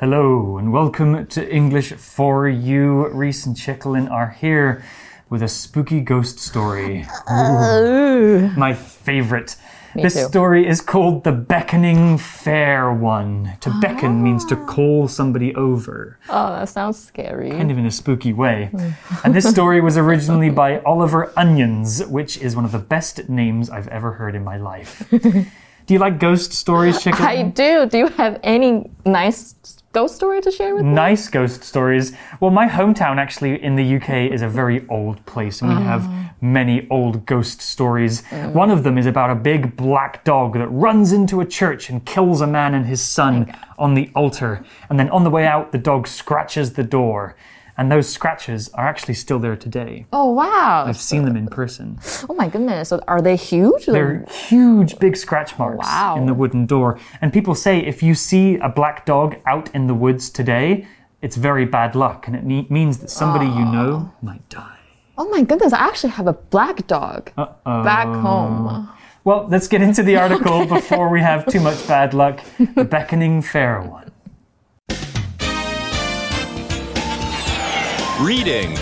Hello and welcome to English for You. Reese and Chicklin are here with a spooky ghost story. Ooh, my favorite. this too. story is called The Beckoning Fair One. To beckon means to call somebody over, Oh, that sounds scary. kind of in a spooky way. Hmm. and this story was originally by Oliver Onions, which is one of the best names I've ever heard in my life. Do you like ghost stories, Chicken? I do. Do you have any nice ghost story to share with me? nice ghost stories. Well, my hometown actually in the UK is a very old place, and we have ah. many old ghost stories. One of them is about a big black dog that runs into a church and kills a man and his son oh on the altar. And then on the way out, the dog scratches the door. And those scratches are actually still there today. Oh, wow. I've seen them in person. Oh, my goodness. So are they huge? They're huge, big scratch oh, marks Wow. in the wooden door. And people say if you see a black dog out in the woods today, it's very bad luck, and it ne- means that somebody you know oh. might die. oh, my goodness. I actually have a black dog back home. Well, let's get into the article before we have too much bad luck. The beckoning fair one. Reading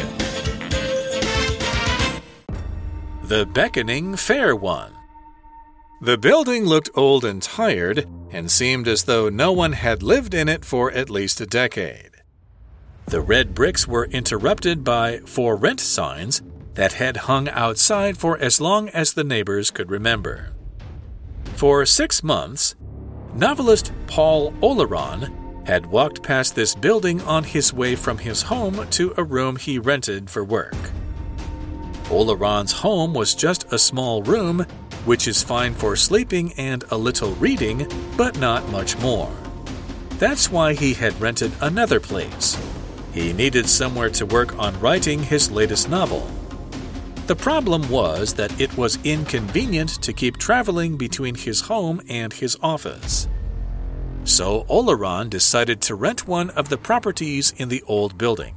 The Beckoning Fair One. The building looked old and tired and seemed as though no one had lived in it for at least a decade. The red bricks were interrupted by for rent signs that had hung outside for as long as the neighbors could remember. For six months, novelist Paul Oleron had walked past this building on his way from his home to a room he rented for work. Oleron's home was just a small room, which is fine for sleeping and a little reading, but not much more. That's why he had rented another place. He needed somewhere to work on writing his latest novel. The problem was that it was inconvenient to keep traveling between his home and his office. So Oleron decided to rent one of the properties in the old building.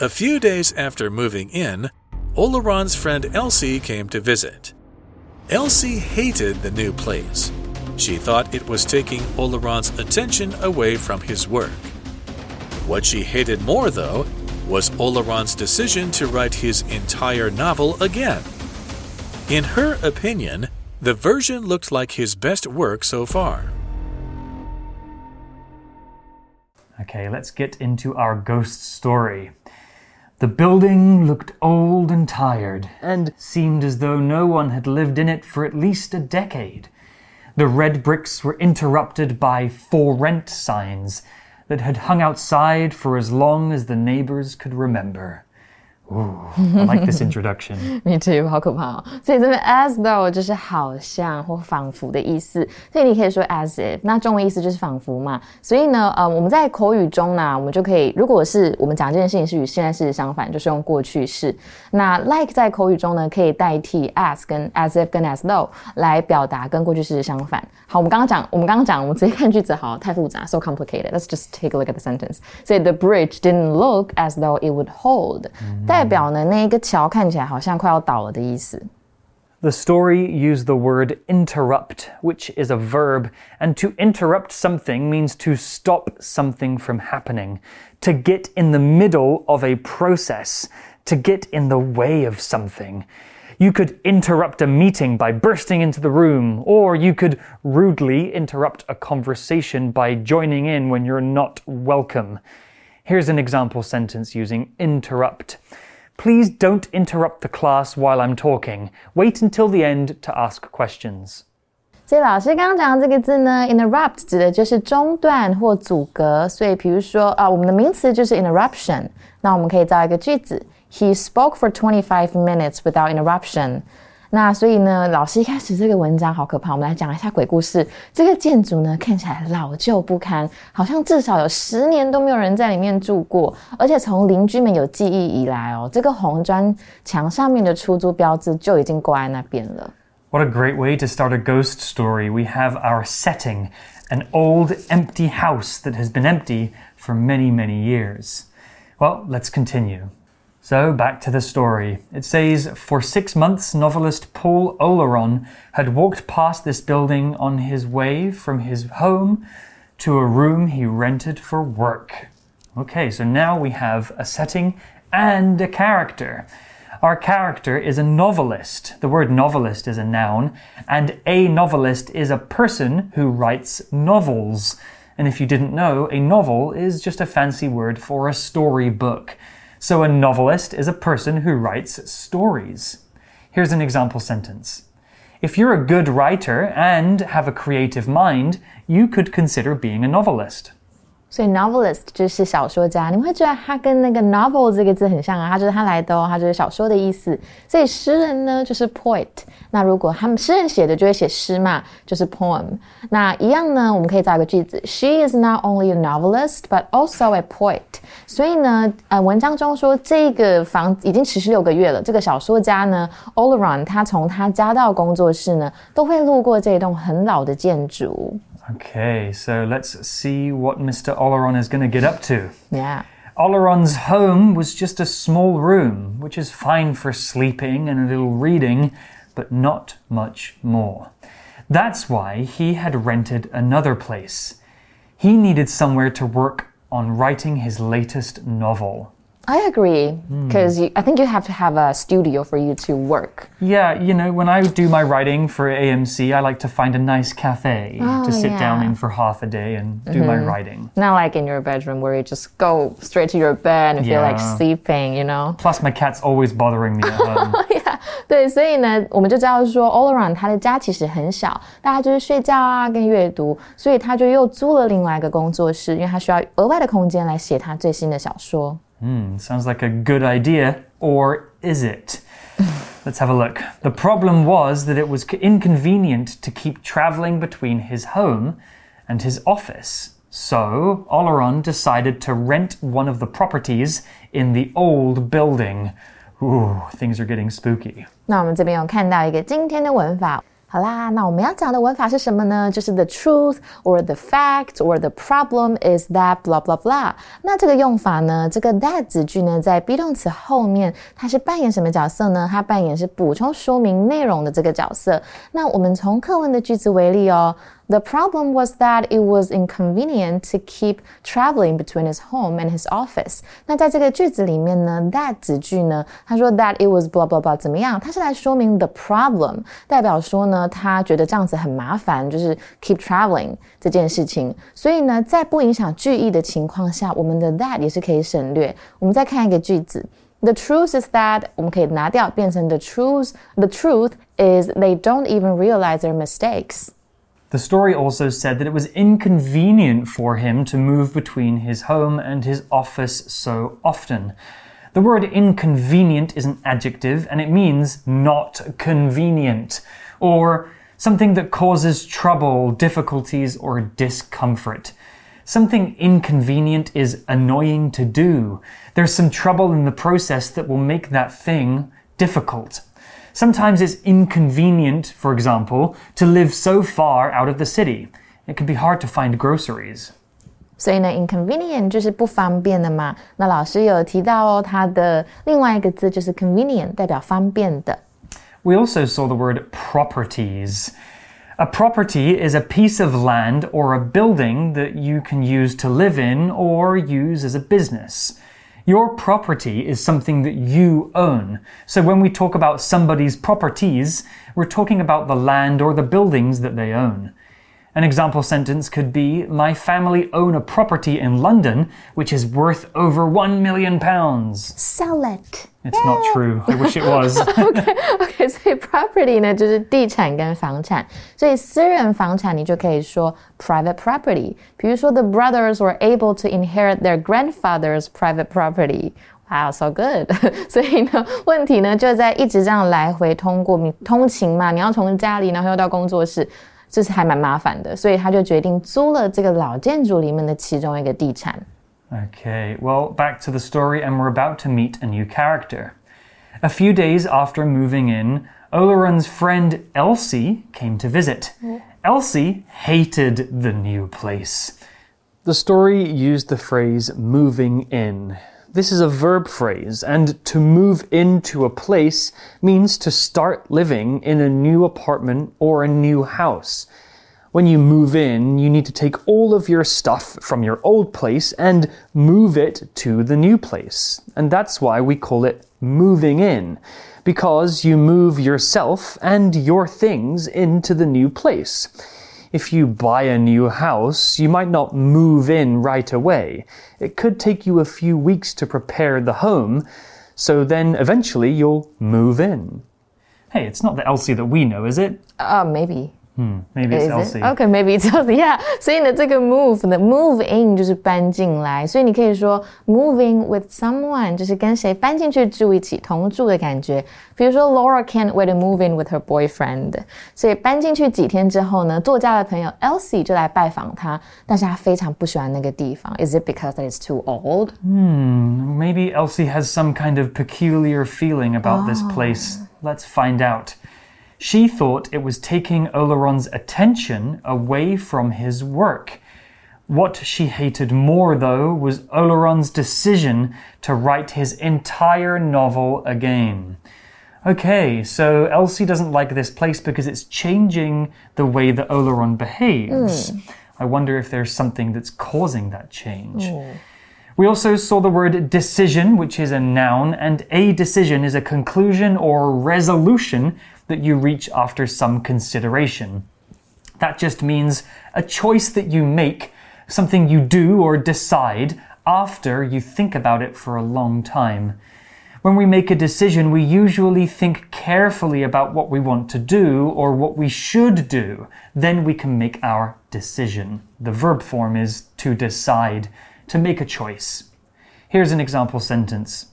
A few days after moving in, Oleron's friend Elsie came to visit. Elsie hated the new place. She thought it was taking Oleron's attention away from his work. What she hated more, though, was Oleron's decision to write his entire novel again. In her opinion, the version looked like his best work so far. Okay, let's get into our ghost story. The building looked old and tired, and seemed as though no one had lived in it for at least a decade. The red bricks were interrupted by for rent signs that had hung outside for as long as the neighbors could remember. Ooh, I like this introduction. Me too，好可怕哦！所以这边 as though 就是好像或仿佛的意思，所以你可以说 as if，那中文意思就是仿佛嘛。所以呢，呃，我们在口语中呢，我们就可以，如果是我们讲这件事情是与现在事实相反，就是用过去式。那 like 在口语中呢，可以代替 as 跟 as if 跟 as though 来表达跟过去式相反。好，我们刚刚讲，我们刚刚讲，我们直接看句子好，太复杂，so complicated。Let's just take a look at the sentence. Say the bridge didn't look as though it would hold，、 代表呢那一个桥看起来好像快要倒了的意思。 The story used the word interrupt, which is a verb, and to interrupt something means to stop something from happening, to get in the middle of a process, to get in the way of something. You could interrupt a meeting by bursting into the room, or you could rudely interrupt a conversation by joining in when you're not welcome. Here's an example sentence using interrupt. Please don't interrupt the class while I'm talking. Wait until the end to ask questions. 所以老师刚刚讲的这个字呢，interrupt 指的就是中断或阻隔。所以比如说啊，我们的名词就是 interruption。那我们可以造一个句子：He spoke for twenty five minutes without interruption。 那所以呢，老师一开始这个文章好可怕。我们来讲一下鬼故事。这个建筑呢，看起来老旧不堪，好像至少有十年都没有人在里面住过。而且从邻居们有记忆以来哦，这个红砖墙上面的出租标志就已经挂在那边了。What a great way to start a ghost story. We have our setting an old, empty house that has been empty for many, many years. Well, let's continue. So, back to the story. It says For six months, novelist Paul Oleron had walked past this building on his way from his home to a room he rented for work. Okay, so now we have a setting and a character. Our character is a novelist. The word novelist is a noun, and a novelist is a person who writes novels. And if you didn't know, a novel is just a fancy word for a storybook. So a novelist is a person who writes stories. Here's an example sentence. If you're a good writer and have a creative mind, you could consider being a novelist. 所以 novelist 就是小说家，你们会觉得他跟那个 novel 这个字很像啊，他就是他来的哦，他就是小说的意思。所以诗人呢就是 poet，那如果他们诗人写的就会写诗嘛，就是 poem。那一样呢，我们可以造一个句子：She is not only a novelist but also a poet。所以呢，呃，文章中说这个房已经持续六个月了，这个小说家呢，Oleron 他从他家到工作室呢，都会路过这栋很老的建筑。Okay, so let's see what Mr. Oleron is going to get up to. Yeah. Oleron's home was just a small room, which is fine for sleeping and a little reading, but not much more. That's why he had rented another place. He needed somewhere to work on writing his latest novel. I agree hmm. because mm. I think you have to have a studio for you to work. Yeah, you know, when I do my writing for AMC, I like to find a nice cafe oh, to sit yeah. down in for half a day and do mm -hmm. my mm-hmm. writing. Not like in your bedroom where you just go straight to your bed and yeah. feel like sleeping, you know. Plus, my cat's always bothering me. At home. yeah. 对，所以呢，我们就知道说，Oleron 他的家其实很小，大家就是睡觉啊跟阅读，所以他就又租了另外一个工作室，因为他需要额外的空间来写他最新的小说。Hmm, sounds like a good idea, or is it? Let's have a look. The problem was that it was c- inconvenient to keep traveling between his home and his office. So, Oleron decided to rent one of the properties in the old building. Ooh, things are getting spooky. 那我们这边有看到一个今天的文法。 好啦，那我们要讲的文法是什么呢？就是 the truth or the fact or the problem is that blah blah blah。那这个用法呢，这个 that 句呢，在 be 动词后面，它是扮演什么角色呢？它扮演是补充说明内容的这个角色。那我们从课文的句子为例哦。The problem was that it was inconvenient to keep traveling between his home and his office。那在这个句子里面呢，that 子句呢，他说 that it was blah blah blah 怎么样？它是来说明 the problem，代表说呢，他觉得这样子很麻烦，就是 keep traveling 这件事情。所以呢，在不影响句意的情况下，我们的 that 也是可以省略。我们再看一个句子。The truth is that 我们可以拿掉，变成 the truth. The truth is they don't even realize their mistakes. The story also said that it was inconvenient for him to move between his home and his office so often. The word inconvenient is an adjective and it means not convenient or something that causes trouble, difficulties, or discomfort. Something inconvenient is annoying to do. There's some trouble in the process that will make that thing difficult. Sometimes it's inconvenient, for example, to live so far out of the city. It can be hard to find groceries. 所以呢，inconvenient 就是不方便的嘛。那老师有提到哦，它的另外一个字就是 convenient，代表方便的。 We also saw the word properties. A property is a piece of land or a building that you can use to live in or use as a business. Your property is something that you own. So when we talk about somebody's properties, we're talking about the land or the buildings that they own. An example sentence could be My family own a property in London which is worth over 1 million pounds. Sell it. It's not true. I wish it was. OK，所以 property 呢就是地产跟房产，所以私人房产你就可以说 private property。比如说 the brothers were able to inherit their grandfather's private property。Wow, so good！所以呢，问题呢就在一直这样来回通过，你通勤嘛，你要从家里然后又到工作室， 这是还蛮麻烦的，所以他就决定租了这个老建筑里面的其中一个地产。 Okay, well, back to the story, and we're about to meet a new character. A few days after moving in, Oleron's friend Elsie came to visit. Elsie hated the new place. The story used the phrase moving in. this is a verb phrase, and to move into a place means to start living in a new apartment or a new house. When you move in, you need to take all of your stuff from your old place and move it to the new place. And that's why we call it moving in, because you move yourself and your things into the new place. If you buy a new house, you might not move in right away. It could take you a few weeks to prepare the home, so then eventually you'll move in. Hey, it's not the Elsie that we know, is it? Uh, maybe. Maybe it's Is Elsie. it? Okay, maybe it's Elsie. Yeah. 所以呢，这个 move 呢，move in 就是搬进来，所以你可以说 moving with someone 就是跟谁搬进去住一起同住的感觉。比如说 Laura can't wait to move in with her boyfriend，所以搬进去几天之后呢，作家的朋友 Elsie 就来拜访他，但是他非常不喜欢那个地方。Is it because that it's too old？ Maybe Elsie has some kind of peculiar feeling about this place. Let's find out. She thought it was taking Oleron's attention away from his work. What she hated more, though, was Oleron's decision to write his entire novel again. Okay, so Elsie doesn't like this place because it's changing the way that Oleron behaves. Hmm. I wonder if there's something that's causing that change. Hmm. We also saw the word decision, which is a noun, and a decision is a conclusion or resolution that you reach after some consideration. That just means a choice that you make, something you do or decide after you think about it for a long time. When we make a decision, we usually think carefully about what we want to do or what we should do. Then we can make our decision. The verb form is to decide, to make a choice. Here's an example sentence.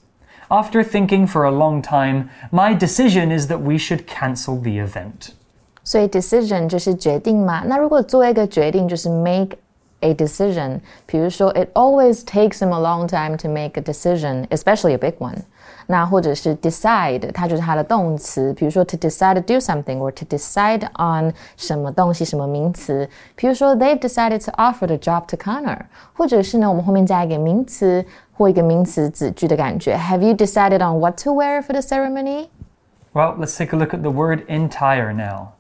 After thinking for a long time, my decision is that we should cancel the event. 所以 decision 就是决定嘛。那如果做一个决定，就是 make a decision。比如说，it always takes him a long time to make a decision, especially a big one。 那或者是 decide，它就是它的动词。比如说 to decide to do something or to decide on 什么东西什么名词。比如说 they've decided to offer the job to Connor，或者是呢，我们后面加一个名词或一个名词子句的感觉。Have you decided on what to wear for the ceremony？ Well, let's take a look at the word entire now.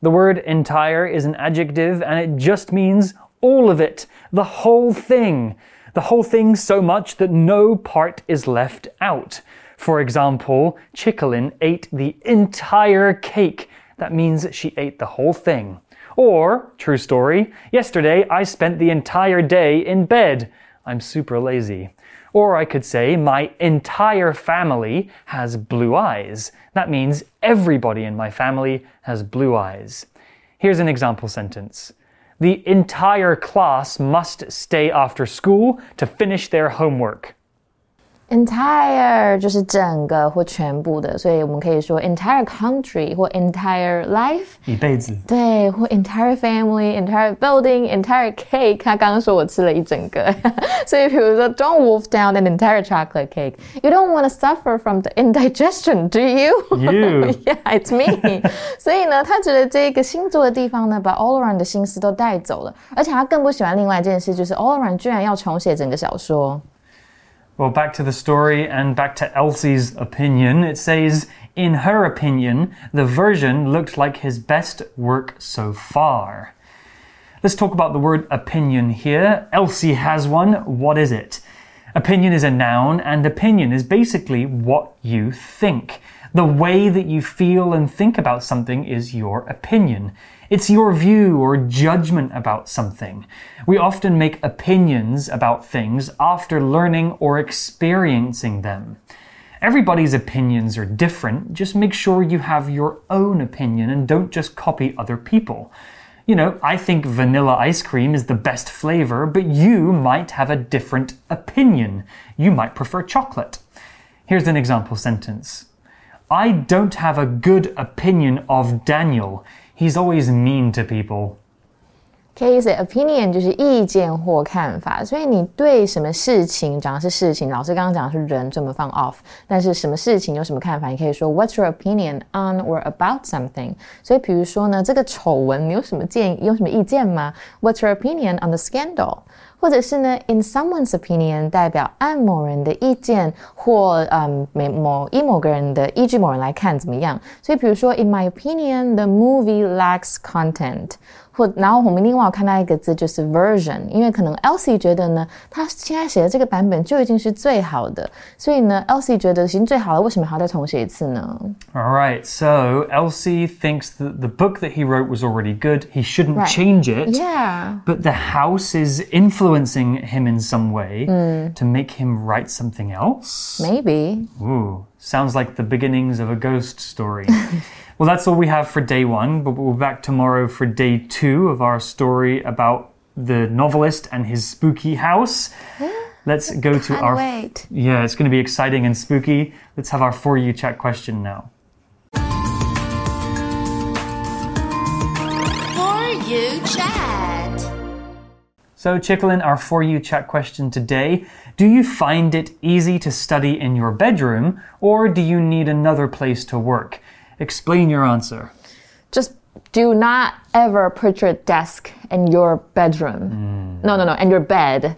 The word entire is an adjective and it just means all of it, the whole thing. The whole thing so much that no part is left out. For example, Chickalin ate the entire cake. That means she ate the whole thing. Or, true story, yesterday I spent the entire day in bed. I'm super lazy. Or I could say, my entire family has blue eyes. That means everybody in my family has blue eyes. Here's an example sentence The entire class must stay after school to finish their homework entire 就是整个或全部的，所以我们可以说 entire country 或 entire life 一辈子，对，或 entire family、entire building、entire cake。他刚刚说我吃了一整个，所以比如说 don't wolf down an entire chocolate cake. You don't want to suffer from the indigestion, do you? You, yeah, it's me. 所以呢，他觉得这个星座的地方呢，把 Oleron 的心思都带走了，而且他更不喜欢另外一件事，就是 Oleron 居然要重写整个小说。Well, back to the story and back to Elsie's opinion. It says, in her opinion, the version looked like his best work so far. Let's talk about the word opinion here. Elsie has one. What is it? Opinion is a noun, and opinion is basically what you think. The way that you feel and think about something is your opinion. It's your view or judgment about something. We often make opinions about things after learning or experiencing them. Everybody's opinions are different. Just make sure you have your own opinion and don't just copy other people. You know, I think vanilla ice cream is the best flavor, but you might have a different opinion. You might prefer chocolate. Here's an example sentence I don't have a good opinion of Daniel. He's always mean to people. case opinion 就是意见或看法，所以你对什么事情讲的是事情，老师刚刚讲的是人，所以我们放 off。但是什么事情有什么看法，你可以说 What's your opinion on or about something？所以比如说呢，这个丑闻你有什么建有什么意见吗？What's your opinion on the scandal？ 或者是呢，in someone's opinion 代表按某人的意见，或嗯某某以某个人的依据某人来看怎么样。所以比如说，in my opinion, the movie lacks content， 或然后我们另外有看到一个字就是 version，因为可能 Elsie 觉得呢，他现在写的这个版本就已经是最好的，所以呢，Elsie 觉得已经最好了，为什么还要再重写一次呢 All right, so Elsie thinks that the book that he wrote was already good. He shouldn't Right. change it. Yeah. But the house is influencing him in some way hmm. to make him write something else. Maybe. Ooh, sounds like the beginnings of a ghost story. well, that's all we have for day one, but we'll be back tomorrow for day two of our story about the novelist and his spooky house. Let's go to Can't our. wait. Yeah, it's going to be exciting and spooky. Let's have our For You chat question now. For you chat. So, Chicklin, our For You chat question today Do you find it easy to study in your bedroom, or do you need another place to work? Explain your answer. Just do not ever put your desk in your bedroom. Hmm. No, no, no, and your bed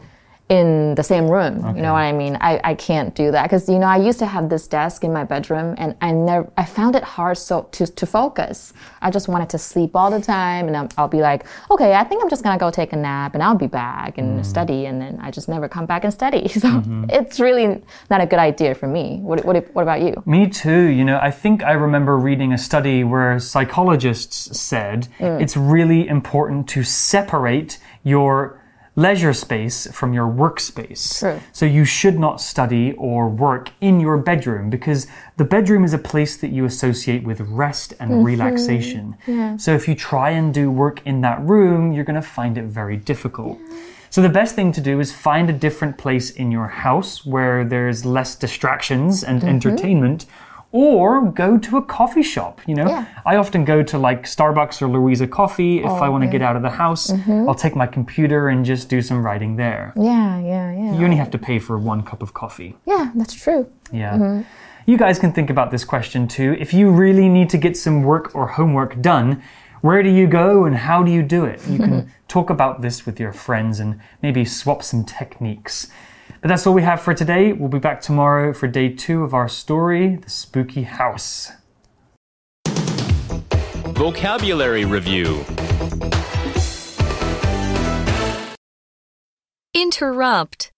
in the same room. You know what I mean? I, I can't do that because you know I used to have this desk in my bedroom and I never I found it hard so to, to focus. I just wanted to sleep all the time and I'm, I'll be like, okay, I think I'm just gonna go take a nap and I'll be back and mm-hmm. study and then I just never come back and study. So mm-hmm. it's really not a good idea for me. What, what, what about you? Me too. You know, I think I remember reading a study where psychologists said mm. it's really important to separate your leisure space from your workspace. True. So you should not study or work in your bedroom because the bedroom is a place that you associate with rest and mm-hmm. relaxation. So if you try and do work in that room, you're going to find it very difficult. So the best thing to do is find a different place in your house where there's less distractions and mm-hmm. entertainment or go to a coffee shop, you know? Yeah. I often go to like Starbucks or Louisa Coffee if I oh, want to get out of the house. Mm-hmm. I'll take my computer and just do some writing there. Yeah, yeah, yeah. You only have to pay for one cup of coffee. Yeah, that's true. Yeah. Mm-hmm. You guys can think about this question too. If you really need to get some work or homework done, where do you go and how do you do it? You can talk about this with your friends and maybe swap some techniques. But that's all we have for today. We'll be back tomorrow for day two of our story, The Spooky House. Vocabulary Review Interrupt.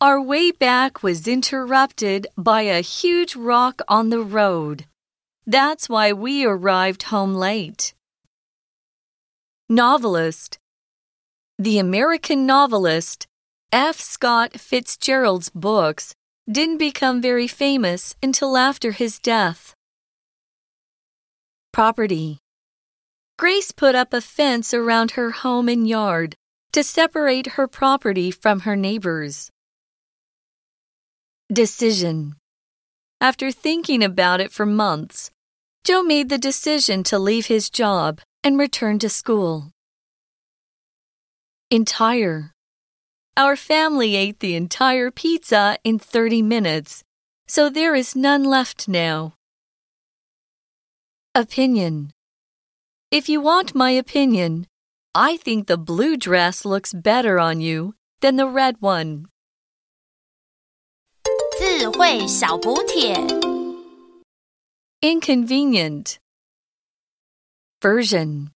Our way back was interrupted by a huge rock on the road. That's why we arrived home late. Novelist. The American novelist F. Scott Fitzgerald's books didn't become very famous until after his death. Property. Grace put up a fence around her home and yard to separate her property from her neighbors. Decision. After thinking about it for months, Joe made the decision to leave his job and return to school. Entire. Our family ate the entire pizza in 30 minutes, so there is none left now. Opinion. If you want my opinion, I think the blue dress looks better on you than the red one. 智慧小补帖。 Inconvenient. Version